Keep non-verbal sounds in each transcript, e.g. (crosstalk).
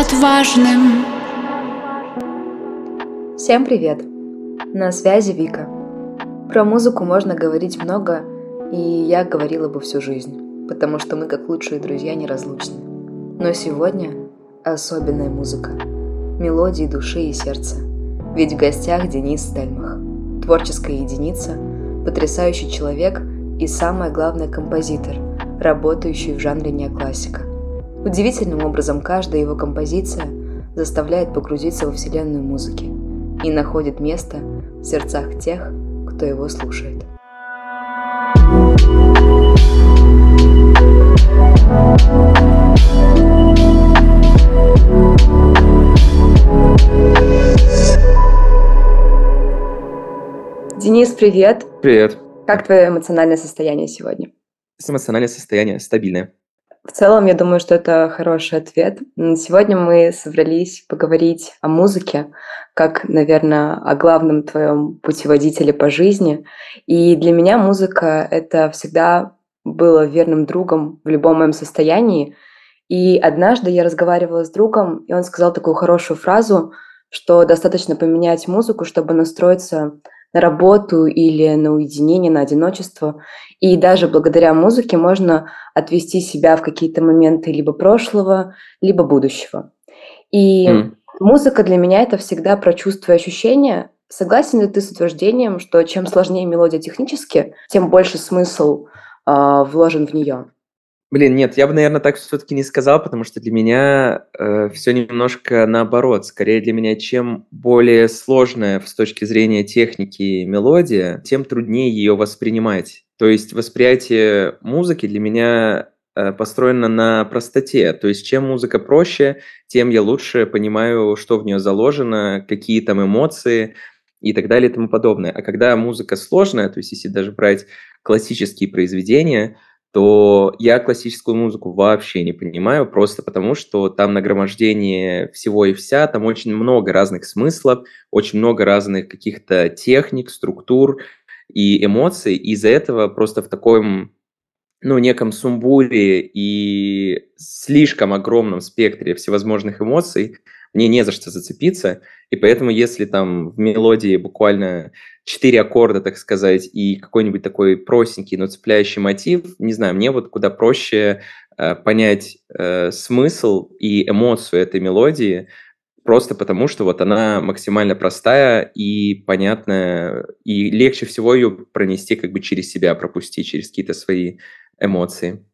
отважным Всем привет! На связи Вика. Про музыку можно говорить много, и я говорила бы всю жизнь, потому что мы как лучшие друзья неразлучны. Но сегодня особенная музыка. Мелодии души и сердца. Ведь в гостях Денис Стельмах. Творческая единица, потрясающий человек и, самое главное, композитор, работающий в жанре неоклассика. Удивительным образом каждая его композиция заставляет погрузиться во вселенную музыки и находит место в сердцах тех, кто его слушает. Денис, привет. Привет. Как твое эмоциональное состояние сегодня? Эмоциональное состояние стабильное. В целом, я думаю, что это хороший ответ. Сегодня мы собрались поговорить о музыке, как, наверное, о главном твоем путеводителе по жизни. И для меня музыка — это всегда было верным другом в любом моем состоянии. И однажды я разговаривала с другом, и он сказал такую хорошую фразу, что достаточно поменять музыку, чтобы настроиться на работу или на уединение, на одиночество. И даже благодаря музыке можно отвести себя в какие-то моменты либо прошлого, либо будущего. И mm. музыка для меня это всегда про чувства и ощущения. Согласен ли ты с утверждением, что чем сложнее мелодия технически, тем больше смысл э, вложен в нее? Блин, нет, я бы, наверное, так все-таки не сказал, потому что для меня э, все немножко наоборот. Скорее для меня, чем более сложная с точки зрения техники мелодия, тем труднее ее воспринимать. То есть восприятие музыки для меня э, построено на простоте. То есть чем музыка проще, тем я лучше понимаю, что в нее заложено, какие там эмоции и так далее и тому подобное. А когда музыка сложная, то есть если даже брать классические произведения – то я классическую музыку вообще не понимаю, просто потому что там нагромождение всего и вся, там очень много разных смыслов, очень много разных каких-то техник, структур и эмоций. Из-за этого просто в таком ну, неком сумбуре и слишком огромном спектре всевозможных эмоций мне не за что зацепиться, и поэтому если там в мелодии буквально четыре аккорда, так сказать, и какой-нибудь такой простенький, но цепляющий мотив, не знаю, мне вот куда проще э, понять э, смысл и эмоцию этой мелодии, просто потому что вот она максимально простая и понятная, и легче всего ее пронести как бы через себя, пропустить через какие-то свои эмоции.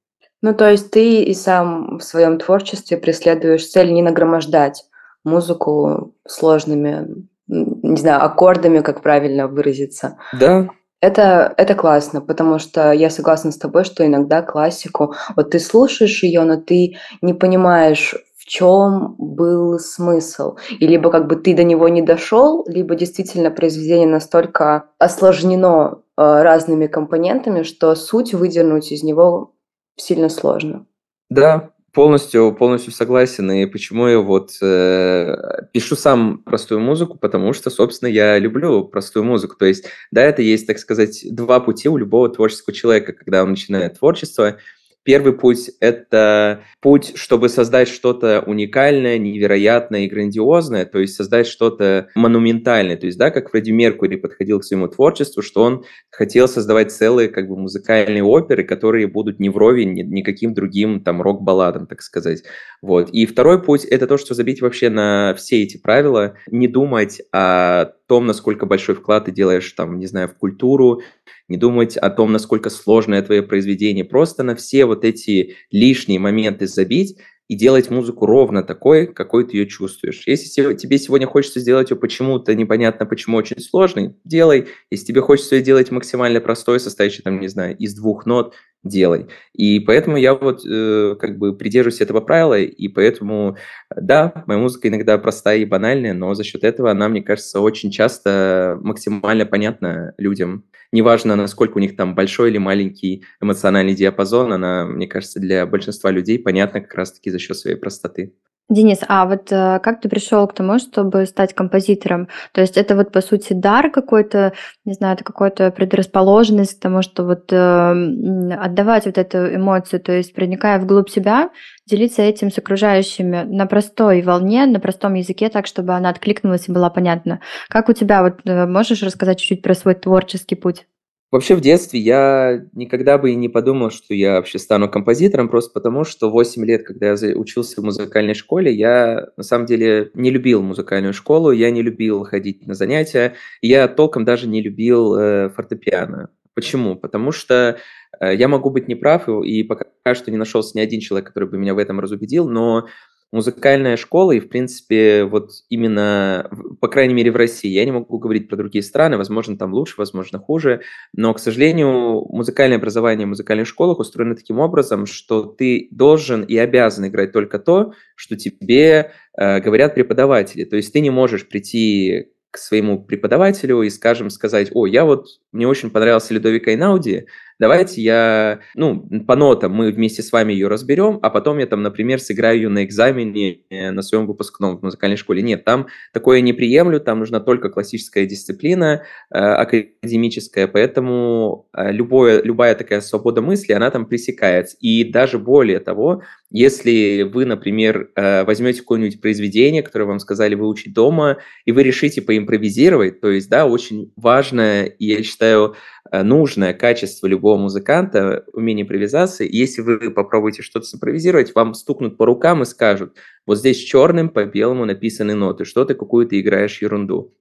Ну, то есть ты и сам в своем творчестве преследуешь цель не нагромождать музыку сложными не знаю, аккордами, как правильно выразиться. Да. Это, это классно, потому что я согласна с тобой, что иногда классику, вот ты слушаешь ее, но ты не понимаешь, в чем был смысл. И либо как бы ты до него не дошел, либо действительно произведение настолько осложнено э, разными компонентами, что суть выдернуть из него сильно сложно. Да, Полностью, полностью согласен. И почему я вот э, пишу сам простую музыку, потому что, собственно, я люблю простую музыку. То есть, да, это есть, так сказать, два пути у любого творческого человека, когда он начинает творчество – Первый путь – это путь, чтобы создать что-то уникальное, невероятное и грандиозное, то есть создать что-то монументальное. То есть, да, как Фредди Меркури подходил к своему творчеству, что он хотел создавать целые как бы музыкальные оперы, которые будут не вровень ни, никаким другим там рок-балладам, так сказать. Вот. И второй путь – это то, что забить вообще на все эти правила, не думать о том, насколько большой вклад ты делаешь, там, не знаю, в культуру, не думать о том, насколько сложное твое произведение, просто на все вот эти лишние моменты забить и делать музыку ровно такой, какой ты ее чувствуешь. Если тебе сегодня хочется сделать ее почему-то непонятно почему очень сложный, делай. Если тебе хочется ее делать максимально простой, состоящий там, не знаю, из двух нот, делай. И поэтому я вот э, как бы придерживаюсь этого правила, и поэтому, да, моя музыка иногда простая и банальная, но за счет этого она, мне кажется, очень часто максимально понятна людям. Неважно, насколько у них там большой или маленький эмоциональный диапазон, она, мне кажется, для большинства людей понятна как раз-таки за счет своей простоты. Денис, а вот э, как ты пришел к тому, чтобы стать композитором? То есть это вот по сути дар какой-то, не знаю, это какая-то предрасположенность к тому, что вот э, отдавать вот эту эмоцию, то есть проникая вглубь себя, делиться этим с окружающими на простой волне, на простом языке, так, чтобы она откликнулась и была понятна. Как у тебя, вот э, можешь рассказать чуть-чуть про свой творческий путь? Вообще в детстве я никогда бы и не подумал, что я вообще стану композитором, просто потому что 8 лет, когда я учился в музыкальной школе, я на самом деле не любил музыкальную школу, я не любил ходить на занятия, я толком даже не любил э, фортепиано. Почему? Потому что э, я могу быть неправ, и пока что не нашелся ни один человек, который бы меня в этом разубедил, но музыкальная школа, и, в принципе, вот именно, по крайней мере, в России, я не могу говорить про другие страны, возможно, там лучше, возможно, хуже, но, к сожалению, музыкальное образование в музыкальных школах устроено таким образом, что ты должен и обязан играть только то, что тебе э, говорят преподаватели. То есть ты не можешь прийти к своему преподавателю и, скажем, сказать, о, я вот, мне очень понравился Людовика Эйнауди, давайте я, ну, по нотам мы вместе с вами ее разберем, а потом я там, например, сыграю ее на экзамене э, на своем выпускном в музыкальной школе. Нет, там такое не приемлю, там нужна только классическая дисциплина э, академическая, поэтому э, любое, любая такая свобода мысли, она там пресекается. И даже более того, если вы, например, э, возьмете какое-нибудь произведение, которое вам сказали выучить дома, и вы решите поимпровизировать, то есть, да, очень важное, я считаю, Э, нужное качество любого музыканта, умение импровизации. Если вы попробуете что-то симпровизировать, вам стукнут по рукам и скажут, вот здесь черным по белому написаны ноты, что ты какую-то играешь ерунду.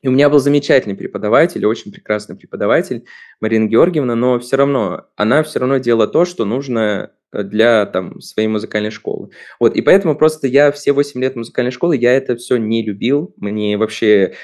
И у меня был замечательный преподаватель, очень прекрасный преподаватель, Марина Георгиевна, но все равно, она все равно делала то, что нужно для там, своей музыкальной школы. Вот, и поэтому просто я все 8 лет музыкальной школы, я это все не любил. Мне вообще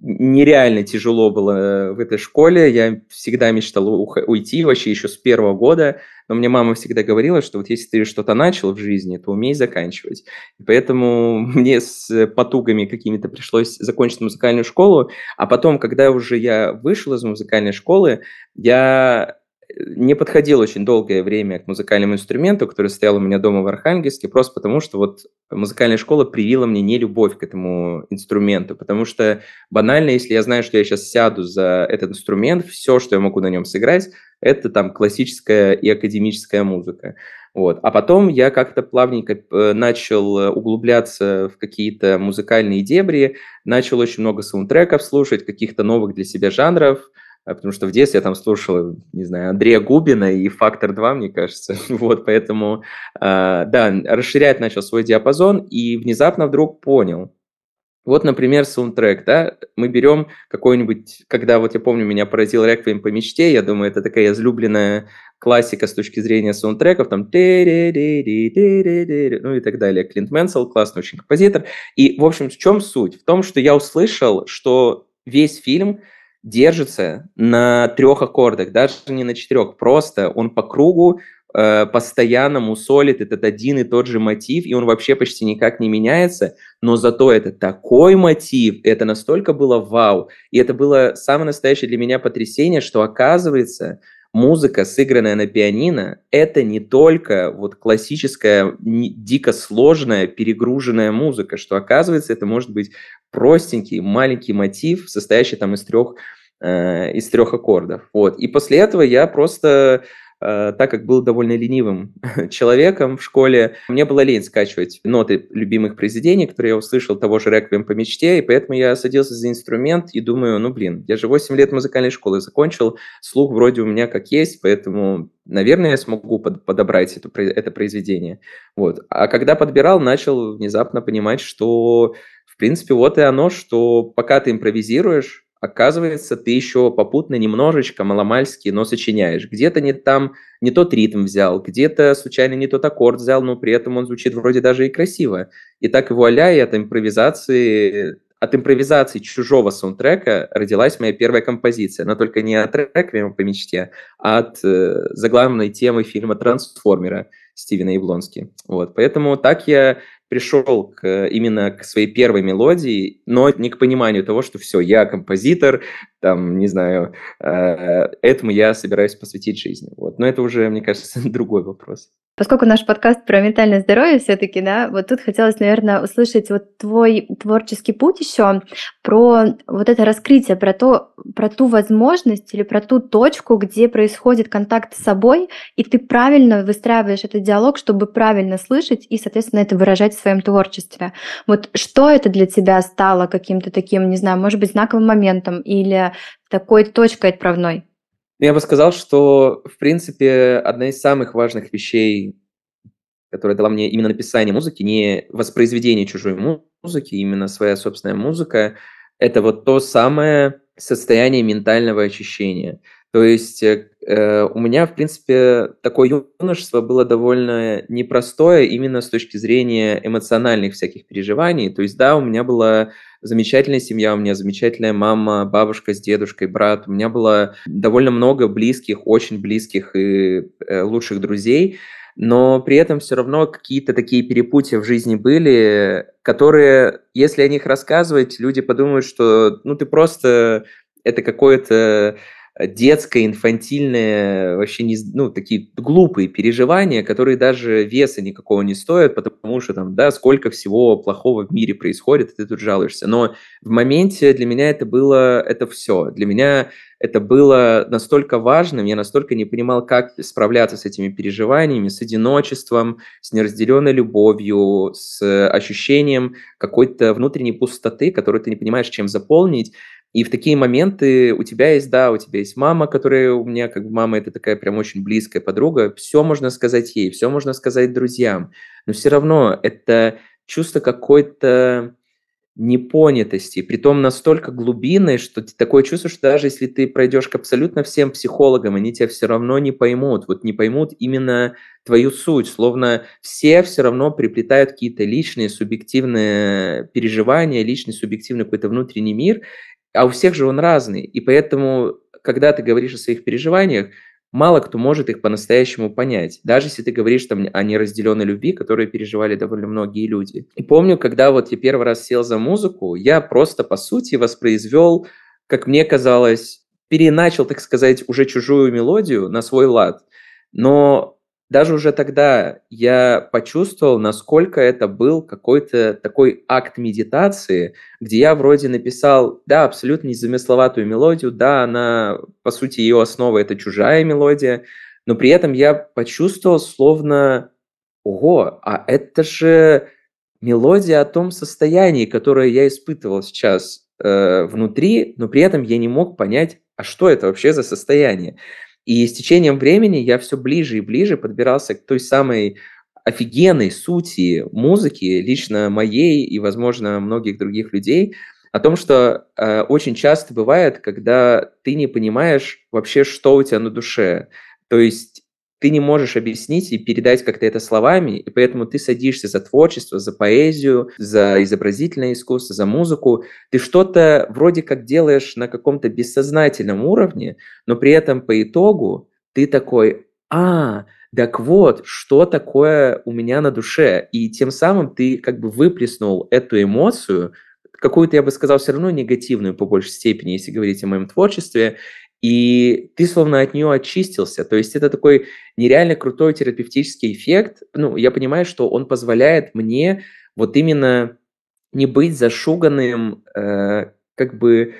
нереально тяжело было э, в этой школе. Я всегда мечтал уйти вообще еще с первого года. Но мне мама всегда говорила, что вот если ты что-то начал в жизни, то умей заканчивать. И поэтому (laughs) мне с потугами какими-то пришлось закончить музыкальную школу. А потом, когда уже я вышел из музыкальной школы, я не подходил очень долгое время к музыкальному инструменту, который стоял у меня дома в Архангельске, просто потому что вот музыкальная школа привила мне не любовь к этому инструменту, потому что банально, если я знаю, что я сейчас сяду за этот инструмент, все, что я могу на нем сыграть, это там классическая и академическая музыка. Вот. А потом я как-то плавненько э, начал углубляться в какие-то музыкальные дебри, начал очень много саундтреков слушать, каких-то новых для себя жанров – потому что в детстве я там слушал, не знаю, Андрея Губина и «Фактор 2», мне кажется. (laughs) Вот, поэтому, а, да, расширять начал свой диапазон и внезапно вдруг понял. Вот, например, саундтрек, да, мы берем какой-нибудь, когда вот я помню, меня поразил «Реквием по мечте», я думаю, это такая излюбленная классика с точки зрения саундтреков, там, ну и так далее. Клинт Мэнсел, классный очень композитор. И, в общем, в чем суть? В том, что я услышал, что весь фильм – держится на трех аккордах, даже не на четырех, просто он по кругу э, постоянно мусолит этот один и тот же мотив, и он вообще почти никак не меняется, но зато это такой мотив, это настолько было вау, и это было самое настоящее для меня потрясение, что оказывается, музыка, сыгранная на пианино, это не только вот классическая, дико сложная, перегруженная музыка, что оказывается, это может быть простенький маленький мотив, состоящий там из трех, э, из трех аккордов. Вот. И после этого я просто э, так как был довольно ленивым (laughs) человеком в школе, мне было лень скачивать ноты любимых произведений, которые я услышал, того же «Реквием по мечте», и поэтому я садился за инструмент и думаю, ну, блин, я же 8 лет музыкальной школы закончил, слух вроде у меня как есть, поэтому, наверное, я смогу под, подобрать эту, это произведение. Вот. А когда подбирал, начал внезапно понимать, что в принципе, вот и оно, что пока ты импровизируешь, оказывается, ты еще попутно немножечко маломальски, но сочиняешь. Где-то не там, не тот ритм взял, где-то случайно не тот аккорд взял, но при этом он звучит вроде даже и красиво. И так вуаля, и от импровизации, от импровизации чужого саундтрека родилась моя первая композиция, но только не от трека по мечте, а от э, заглавной темы фильма «Трансформера» Стивена Яблонски. Вот, поэтому так я пришел к, именно к своей первой мелодии, но не к пониманию того, что все, я композитор, там, не знаю, э, этому я собираюсь посвятить жизни. Вот. Но это уже, мне кажется, (laughs) другой вопрос. Поскольку наш подкаст про ментальное здоровье все-таки, да, вот тут хотелось, наверное, услышать вот твой творческий путь еще, про вот это раскрытие, про, то, про ту возможность или про ту точку, где происходит контакт с собой, и ты правильно выстраиваешь этот диалог, чтобы правильно слышать и, соответственно, это выражать в своем творчестве. Вот что это для тебя стало каким-то таким, не знаю, может быть, знаковым моментом или такой точкой отправной? Я бы сказал, что, в принципе, одна из самых важных вещей, которая дала мне именно написание музыки, не воспроизведение чужой музыки, именно своя собственная музыка, это вот то самое состояние ментального очищения. То есть э у меня, в принципе, такое юношество было довольно непростое именно с точки зрения эмоциональных всяких переживаний. То есть, да, у меня была замечательная семья, у меня замечательная мама, бабушка с дедушкой, брат. У меня было довольно много близких, очень близких и э, лучших друзей, но при этом все равно какие-то такие перепутья в жизни были, которые, если о них рассказывать, люди подумают, что ну ты просто это какое-то детское, инфантильное, вообще не, ну, такие глупые переживания, которые даже веса никакого не стоят, потому что там, да, сколько всего плохого в мире происходит, и ты тут жалуешься. Но в моменте для меня это было, это все. Для меня это было настолько важным, я настолько не понимал, как справляться с этими переживаниями, с одиночеством, с неразделенной любовью, с ощущением какой-то внутренней пустоты, которую ты не понимаешь, чем заполнить. И в такие моменты у тебя есть, да, у тебя есть мама, которая у меня, как бы мама, это такая прям очень близкая подруга, все можно сказать ей, все можно сказать друзьям, но все равно это чувство какой-то непонятости, притом настолько глубинной, что такое чувство, что даже если ты пройдешь к абсолютно всем психологам, они тебя все равно не поймут, вот не поймут именно твою суть, словно все все равно приплетают какие-то личные субъективные переживания, личный субъективный какой-то внутренний мир, а у всех же он разный. И поэтому, когда ты говоришь о своих переживаниях, мало кто может их по-настоящему понять, даже если ты говоришь там о неразделенной любви, которую переживали довольно многие люди. И помню, когда вот я первый раз сел за музыку, я просто, по сути, воспроизвел, как мне казалось, переначал, так сказать, уже чужую мелодию на свой лад. Но даже уже тогда я почувствовал, насколько это был какой-то такой акт медитации, где я вроде написал, да, абсолютно незамысловатую мелодию, да, она, по сути, ее основа – это чужая мелодия, но при этом я почувствовал словно, ого, а это же мелодия о том состоянии, которое я испытывал сейчас э, внутри, но при этом я не мог понять, а что это вообще за состояние. И с течением времени я все ближе и ближе подбирался к той самой офигенной сути музыки, лично моей и, возможно, многих других людей, о том, что э, очень часто бывает, когда ты не понимаешь вообще, что у тебя на душе. То есть ты не можешь объяснить и передать как-то это словами, и поэтому ты садишься за творчество, за поэзию, за изобразительное искусство, за музыку. Ты что-то вроде как делаешь на каком-то бессознательном уровне, но при этом по итогу ты такой, а, так вот, что такое у меня на душе. И тем самым ты как бы выплеснул эту эмоцию, какую-то, я бы сказал, все равно негативную по большей степени, если говорить о моем творчестве, и ты словно от нее очистился. То есть это такой нереально крутой терапевтический эффект. Ну, я понимаю, что он позволяет мне вот именно не быть зашуганным, э, как бы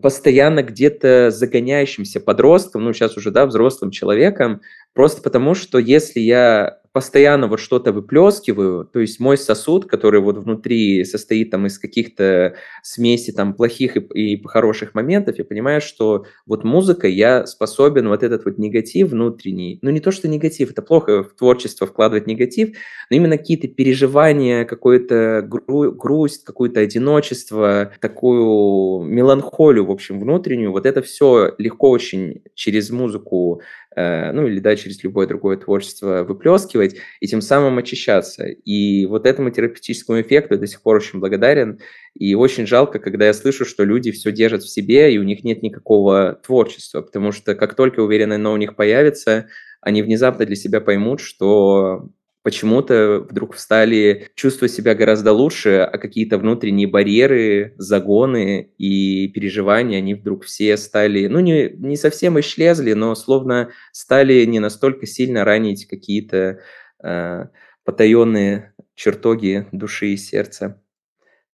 постоянно где-то загоняющимся подростком, ну, сейчас уже, да, взрослым человеком, просто потому что если я постоянно вот что-то выплескиваю, то есть мой сосуд, который вот внутри состоит там из каких-то смеси там плохих и, и хороших моментов, я понимаю, что вот музыкой я способен вот этот вот негатив внутренний, ну не то, что негатив, это плохо в творчество вкладывать негатив, но именно какие-то переживания, какую-то гру- грусть, какое-то одиночество, такую меланхолию, в общем, внутреннюю, вот это все легко очень через музыку ну или да, через любое другое творчество выплескивать и тем самым очищаться. И вот этому терапевтическому эффекту я до сих пор очень благодарен. И очень жалко, когда я слышу, что люди все держат в себе, и у них нет никакого творчества, потому что как только уверенно оно у них появится, они внезапно для себя поймут, что почему-то вдруг стали чувствовать себя гораздо лучше, а какие-то внутренние барьеры, загоны и переживания, они вдруг все стали, ну, не, не совсем исчезли, но словно стали не настолько сильно ранить какие-то э, потаенные чертоги души и сердца.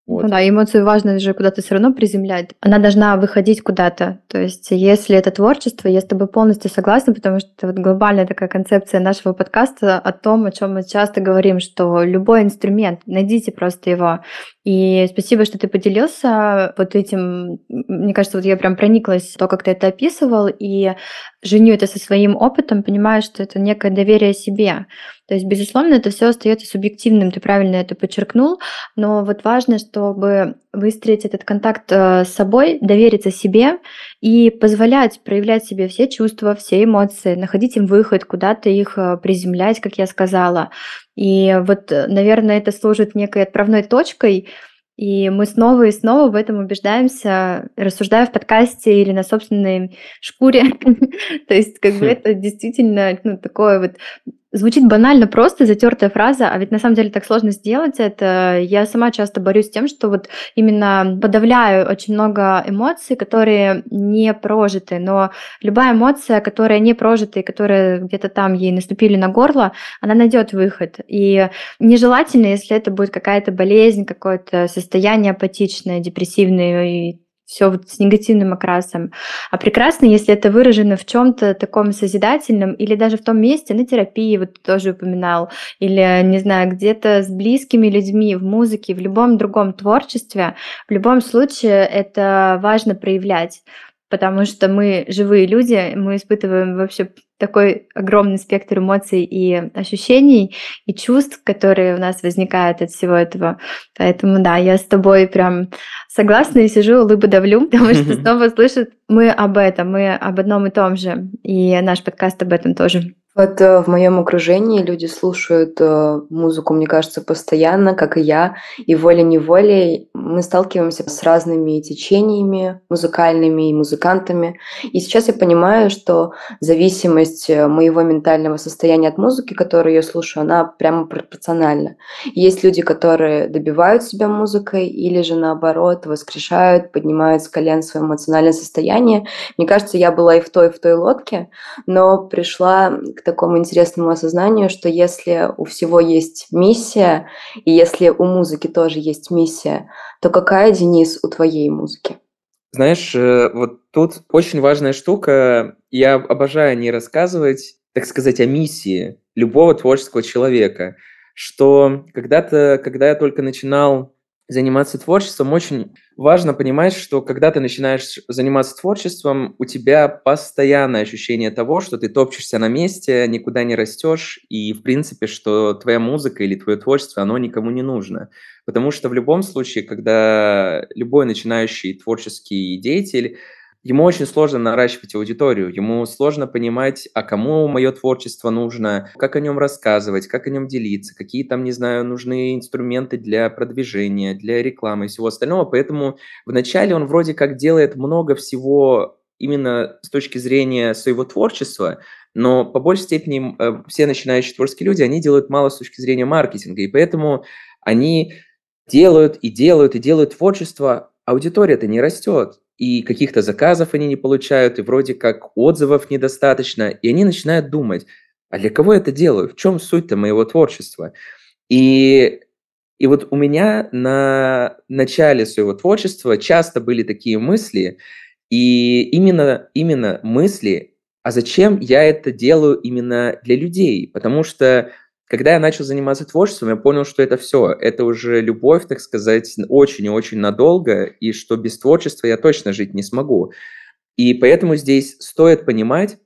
Вот. Ну да, эмоцию важно же куда-то все равно приземлять. Она должна выходить куда-то. То есть, если это творчество, я с тобой полностью согласна, потому что это вот глобальная такая концепция нашего подкаста о том, о чем мы часто говорим, что любой инструмент, найдите просто его. И спасибо, что ты поделился вот этим. Мне кажется, вот я прям прониклась то, как ты это описывал, и женю это со своим опытом, понимаю, что это некое доверие себе. То есть, безусловно, это все остается субъективным, ты правильно это подчеркнул, но вот важно, чтобы выстроить этот контакт э, с собой, довериться себе и позволять проявлять себе все чувства, все эмоции, находить им выход, куда-то их э, приземлять, как я сказала. И вот, э, наверное, это служит некой отправной точкой, и мы снова и снова в этом убеждаемся, рассуждая в подкасте или на собственной шкуре. (laughs) То есть, как бы хм. это действительно ну, такое вот Звучит банально просто, затертая фраза, а ведь на самом деле так сложно сделать это. Я сама часто борюсь с тем, что вот именно подавляю очень много эмоций, которые не прожиты, но любая эмоция, которая не прожита и которая где-то там ей наступили на горло, она найдет выход. И нежелательно, если это будет какая-то болезнь, какое-то состояние апатичное, депрессивное и все вот с негативным окрасом. А прекрасно, если это выражено в чем-то таком созидательном или даже в том месте, на терапии, вот тоже упоминал, или, не знаю, где-то с близкими людьми, в музыке, в любом другом творчестве, в любом случае это важно проявлять потому что мы живые люди, мы испытываем вообще такой огромный спектр эмоций и ощущений, и чувств, которые у нас возникают от всего этого. Поэтому, да, я с тобой прям согласна и сижу, улыбу давлю, (laughs) потому что снова слышат мы об этом, мы об одном и том же, и наш подкаст об этом тоже. Вот э, в моем окружении люди слушают э, музыку, мне кажется, постоянно, как и я, и волей-неволей мы сталкиваемся с разными течениями музыкальными и музыкантами. И сейчас я понимаю, что зависимость э, моего ментального состояния от музыки, которую я слушаю, она прямо пропорциональна. Есть люди, которые добивают себя музыкой или же наоборот воскрешают, поднимают с колен свое эмоциональное состояние. Мне кажется, я была и в той, и в той лодке, но пришла к такому интересному осознанию, что если у всего есть миссия, и если у музыки тоже есть миссия, то какая, Денис, у твоей музыки? Знаешь, э, вот тут очень важная штука. Я обожаю не рассказывать, так сказать, о миссии любого творческого человека, что когда-то, когда я только начинал заниматься творчеством, очень важно понимать, что когда ты начинаешь заниматься творчеством, у тебя постоянное ощущение того, что ты топчешься на месте, никуда не растешь, и, в принципе, что твоя музыка или твое творчество, оно никому не нужно. Потому что в любом случае, когда любой начинающий творческий деятель ему очень сложно наращивать аудиторию, ему сложно понимать, а кому мое творчество нужно, как о нем рассказывать, как о нем делиться, какие там, не знаю, нужны инструменты для продвижения, для рекламы и всего остального. Поэтому вначале он вроде как делает много всего именно с точки зрения своего творчества, но по большей степени э, все начинающие творческие люди, они делают мало с точки зрения маркетинга, и поэтому они делают и делают и делают творчество, аудитория-то не растет и каких-то заказов они не получают, и вроде как отзывов недостаточно, и они начинают думать, а для кого я это делаю, в чем суть-то моего творчества? И, и вот у меня на начале своего творчества часто были такие мысли, и именно, именно мысли, а зачем я это делаю именно для людей? Потому что когда я начал заниматься творчеством, я понял, что это все, это уже любовь, так сказать, очень и очень надолго, и что без творчества я точно жить не смогу. И поэтому здесь стоит понимать,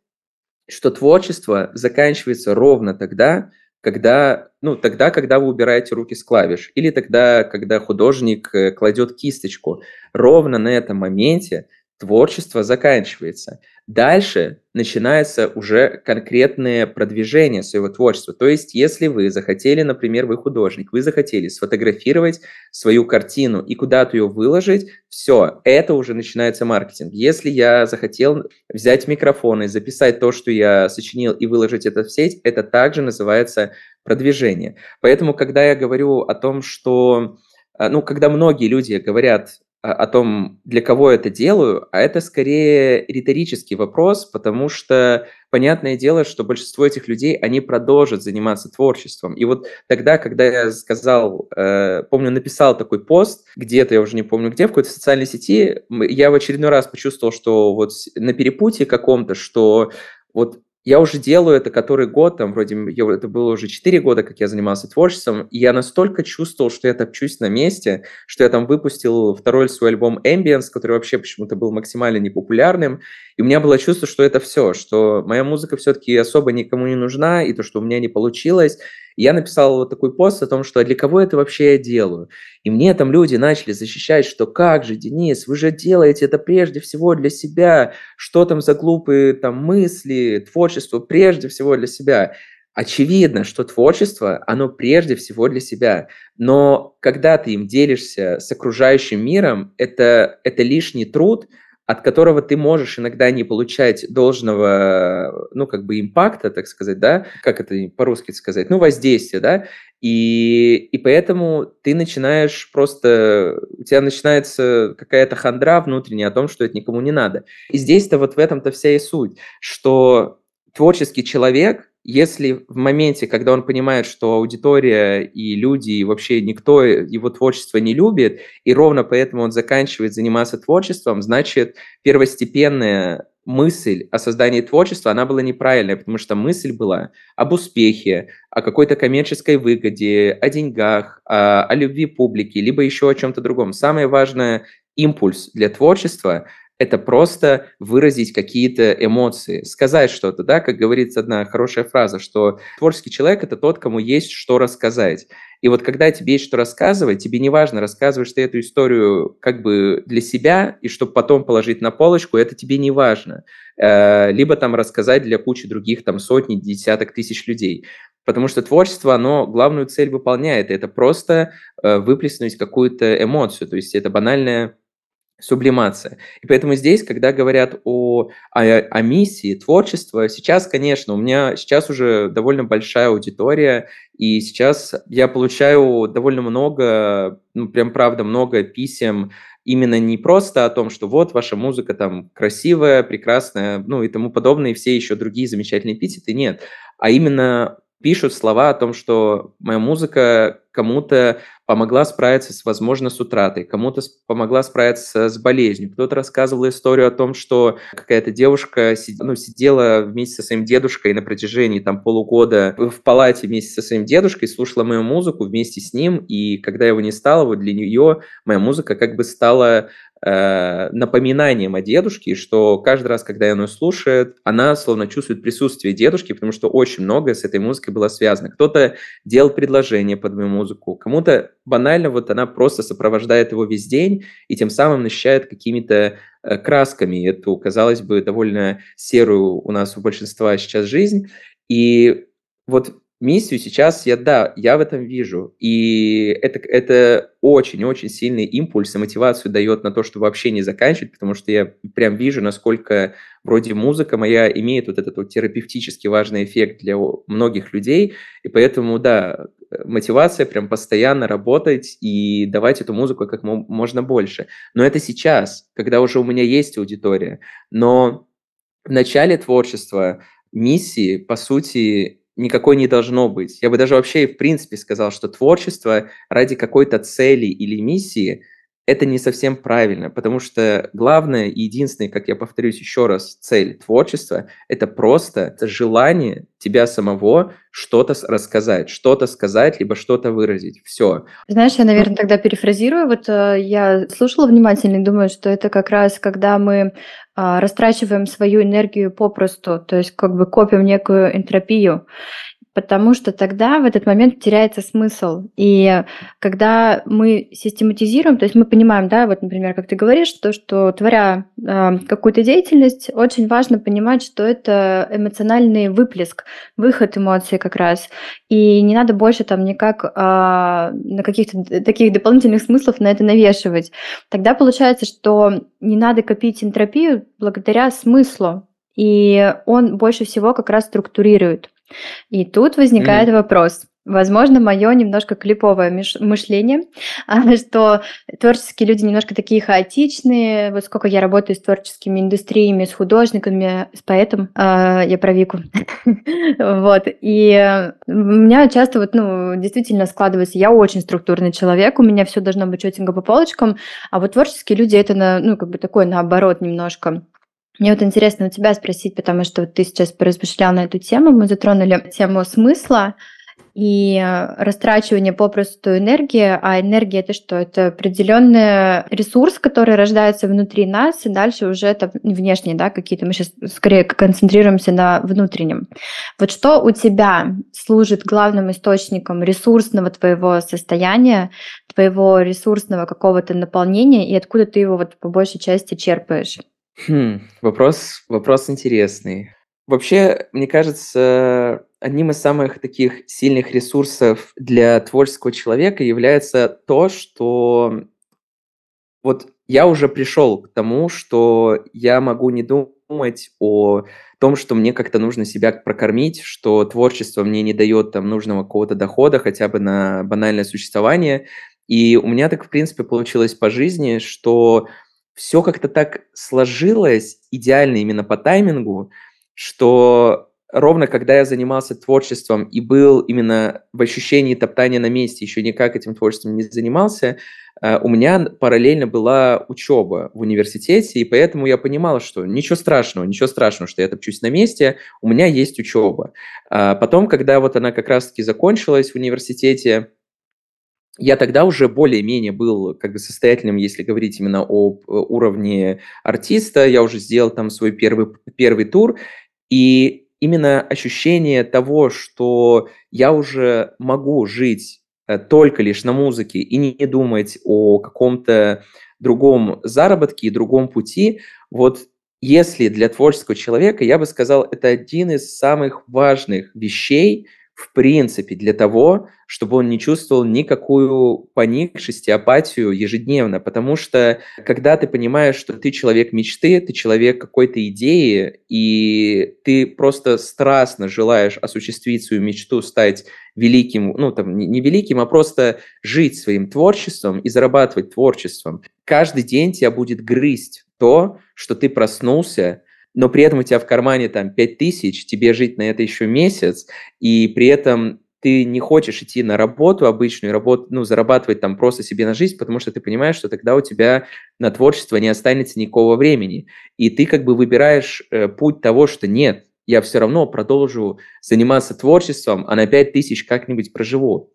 что творчество заканчивается ровно тогда, когда, ну, тогда, когда вы убираете руки с клавиш, или тогда, когда художник э, кладет кисточку. Ровно на этом моменте творчество заканчивается. Дальше начинается уже конкретное продвижение своего творчества. То есть, если вы захотели, например, вы художник, вы захотели сфотографировать свою картину и куда-то ее выложить, все, это уже начинается маркетинг. Если я захотел взять микрофон и записать то, что я сочинил, и выложить это в сеть, это также называется продвижение. Поэтому, когда я говорю о том, что а, ну, когда многие люди говорят о том, для кого это делаю, а это скорее риторический вопрос, потому что понятное дело, что большинство этих людей, они продолжат заниматься творчеством. И вот тогда, когда я сказал, э, помню, написал такой пост, где-то, я уже не помню где, в какой-то социальной сети, я в очередной раз почувствовал, что вот на перепутье каком-то, что вот я уже делаю это который год, там вроде это было уже 4 года, как я занимался творчеством, и я настолько чувствовал, что я топчусь на месте, что я там выпустил второй свой альбом Ambience, который вообще почему-то был максимально непопулярным, и у меня было чувство, что это все, что моя музыка все-таки особо никому не нужна, и то, что у меня не получилось, я написал вот такой пост о том, что а для кого это вообще я делаю. И мне там люди начали защищать, что как же, Денис, вы же делаете это прежде всего для себя, что там за глупые там мысли, творчество прежде всего для себя. Очевидно, что творчество, оно прежде всего для себя. Но когда ты им делишься с окружающим миром, это, это лишний труд, от которого ты можешь иногда не получать должного, ну, как бы импакта, так сказать, да, как это по-русски сказать, ну, воздействия, да, и, и поэтому ты начинаешь просто, у тебя начинается какая-то хандра внутренняя о том, что это никому не надо. И здесь-то вот в этом-то вся и суть, что творческий человек, если в моменте, когда он понимает, что аудитория и люди, и вообще никто его творчество не любит, и ровно поэтому он заканчивает заниматься творчеством, значит, первостепенная мысль о создании творчества, она была неправильная, потому что мысль была об успехе, о какой-то коммерческой выгоде, о деньгах, о, о любви публики, либо еще о чем-то другом. Самое важное импульс для творчества это просто выразить какие-то эмоции, сказать что-то, да, как говорится одна хорошая фраза, что творческий человек – это тот, кому есть что рассказать. И вот когда тебе есть что рассказывать, тебе не важно, рассказываешь ты эту историю как бы для себя, и чтобы потом положить на полочку, это тебе не важно. Э, либо там рассказать для кучи других, там сотни, десяток тысяч людей. Потому что творчество, оно главную цель выполняет. Это просто э, выплеснуть какую-то эмоцию. То есть это банальная сублимация. И поэтому здесь, когда говорят о, о, о миссии творчества, сейчас, конечно, у меня сейчас уже довольно большая аудитория, и сейчас я получаю довольно много, ну, прям правда много писем именно не просто о том, что вот ваша музыка там красивая, прекрасная, ну и тому подобное, и все еще другие замечательные эпитеты, нет, а именно пишут слова о том, что моя музыка кому-то помогла справиться, с, возможно, с утратой, кому-то помогла справиться с болезнью. Кто-то рассказывал историю о том, что какая-то девушка ну, сидела вместе со своим дедушкой на протяжении там, полугода в палате вместе со своим дедушкой, слушала мою музыку вместе с ним, и когда его не стало, вот для нее моя музыка как бы стала напоминанием о дедушке, что каждый раз, когда она слушает, она словно чувствует присутствие дедушки, потому что очень многое с этой музыкой было связано. Кто-то делал предложение под мою музыку, кому-то банально вот она просто сопровождает его весь день и тем самым насыщает какими-то э, красками эту, казалось бы, довольно серую у нас у большинства сейчас жизнь. И вот миссию сейчас я, да, я в этом вижу. И это, это очень-очень сильный импульс и мотивацию дает на то, чтобы вообще не заканчивать, потому что я прям вижу, насколько вроде музыка моя имеет вот этот вот терапевтически важный эффект для многих людей. И поэтому, да, мотивация прям постоянно работать и давать эту музыку как можно больше. Но это сейчас, когда уже у меня есть аудитория. Но в начале творчества миссии, по сути, никакой не должно быть. Я бы даже вообще в принципе сказал, что творчество ради какой-то цели или миссии это не совсем правильно, потому что главное и единственное, как я повторюсь еще раз, цель творчества – это просто желание тебя самого что-то рассказать, что-то сказать, либо что-то выразить. Все. Знаешь, я, наверное, тогда перефразирую. Вот э, я слушала внимательно и думаю, что это как раз, когда мы э, растрачиваем свою энергию попросту, то есть как бы копим некую энтропию. Потому что тогда в этот момент теряется смысл. И когда мы систематизируем, то есть мы понимаем, да, вот, например, как ты говоришь, то, что творя э, какую-то деятельность, очень важно понимать, что это эмоциональный выплеск, выход эмоций как раз. И не надо больше там никак э, на каких-то таких дополнительных смыслов на это навешивать. Тогда получается, что не надо копить энтропию благодаря смыслу, и он больше всего как раз структурирует. И тут возникает mm. вопрос. Возможно, мое немножко клиповое мышление, (laughs) а, что творческие люди немножко такие хаотичные. Вот сколько я работаю с творческими индустриями, с художниками, с поэтом, а, я про Вику. (laughs) вот. И у меня часто вот, ну, действительно складывается, я очень структурный человек, у меня все должно быть четенько по полочкам, а вот творческие люди это, на, ну, как бы такое наоборот немножко. Мне вот интересно у тебя спросить, потому что ты сейчас поразмышлял на эту тему, мы затронули тему смысла и э, растрачивание попросту энергии, а энергия это что? Это определенный ресурс, который рождается внутри нас, и дальше уже это внешние, да, какие-то. Мы сейчас скорее концентрируемся на внутреннем. Вот что у тебя служит главным источником ресурсного твоего состояния, твоего ресурсного какого-то наполнения, и откуда ты его вот по большей части черпаешь? Хм, вопрос, вопрос интересный. Вообще, мне кажется, одним из самых таких сильных ресурсов для творческого человека является то, что вот я уже пришел к тому, что я могу не думать о том, что мне как-то нужно себя прокормить, что творчество мне не дает там нужного какого-то дохода хотя бы на банальное существование. И у меня так, в принципе, получилось по жизни, что все как-то так сложилось идеально именно по таймингу, что ровно когда я занимался творчеством и был именно в ощущении топтания на месте, еще никак этим творчеством не занимался, э, у меня параллельно была учеба в университете, и поэтому я понимал, что ничего страшного, ничего страшного, что я топчусь на месте, у меня есть учеба. А потом, когда вот она как раз-таки закончилась в университете, я тогда уже более-менее был как бы состоятельным, если говорить именно об э, уровне артиста. Я уже сделал там свой первый, первый тур. И именно ощущение того, что я уже могу жить э, только лишь на музыке и не думать о каком-то другом заработке и другом пути, вот если для творческого человека, я бы сказал, это один из самых важных вещей – в принципе для того, чтобы он не чувствовал никакую поникшесть и апатию ежедневно, потому что когда ты понимаешь, что ты человек мечты, ты человек какой-то идеи, и ты просто страстно желаешь осуществить свою мечту, стать великим, ну там не великим, а просто жить своим творчеством и зарабатывать творчеством, каждый день тебя будет грызть то, что ты проснулся, но при этом у тебя в кармане там 5 тысяч, тебе жить на это еще месяц, и при этом ты не хочешь идти на работу обычную, работу, ну, зарабатывать там просто себе на жизнь, потому что ты понимаешь, что тогда у тебя на творчество не останется никакого времени. И ты как бы выбираешь э, путь того, что нет, я все равно продолжу заниматься творчеством, а на 5 тысяч как-нибудь проживу.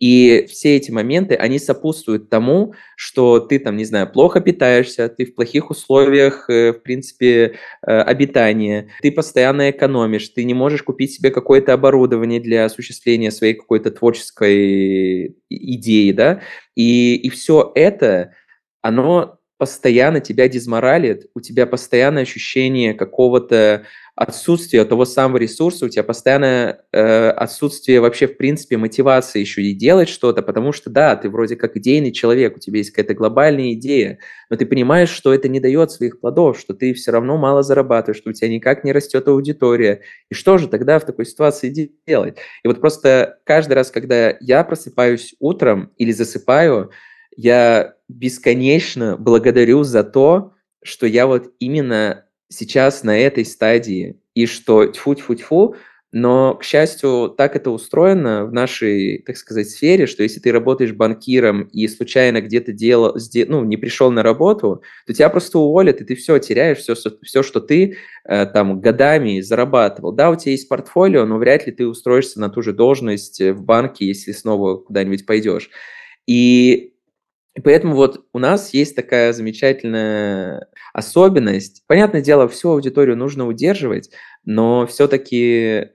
И все эти моменты, они сопутствуют тому, что ты там, не знаю, плохо питаешься, ты в плохих условиях, э, в принципе, э, обитания, ты постоянно экономишь, ты не можешь купить себе какое-то оборудование для осуществления своей какой-то творческой идеи, да, и, и все это, оно постоянно тебя дезморалит, у тебя постоянное ощущение какого-то отсутствие того самого ресурса, у тебя постоянное э, отсутствие вообще, в принципе, мотивации еще и делать что-то, потому что, да, ты вроде как идейный человек, у тебя есть какая-то глобальная идея, но ты понимаешь, что это не дает своих плодов, что ты все равно мало зарабатываешь, что у тебя никак не растет аудитория. И что же тогда в такой ситуации делать? И вот просто каждый раз, когда я просыпаюсь утром или засыпаю, я бесконечно благодарю за то, что я вот именно сейчас на этой стадии, и что тьфу-тьфу-тьфу, но, к счастью, так это устроено в нашей, так сказать, сфере, что если ты работаешь банкиром и случайно где-то делал, ну, не пришел на работу, то тебя просто уволят, и ты все теряешь, все, все что ты э, там годами зарабатывал. Да, у тебя есть портфолио, но вряд ли ты устроишься на ту же должность в банке, если снова куда-нибудь пойдешь. И и поэтому вот у нас есть такая замечательная особенность. Понятное дело, всю аудиторию нужно удерживать, но все-таки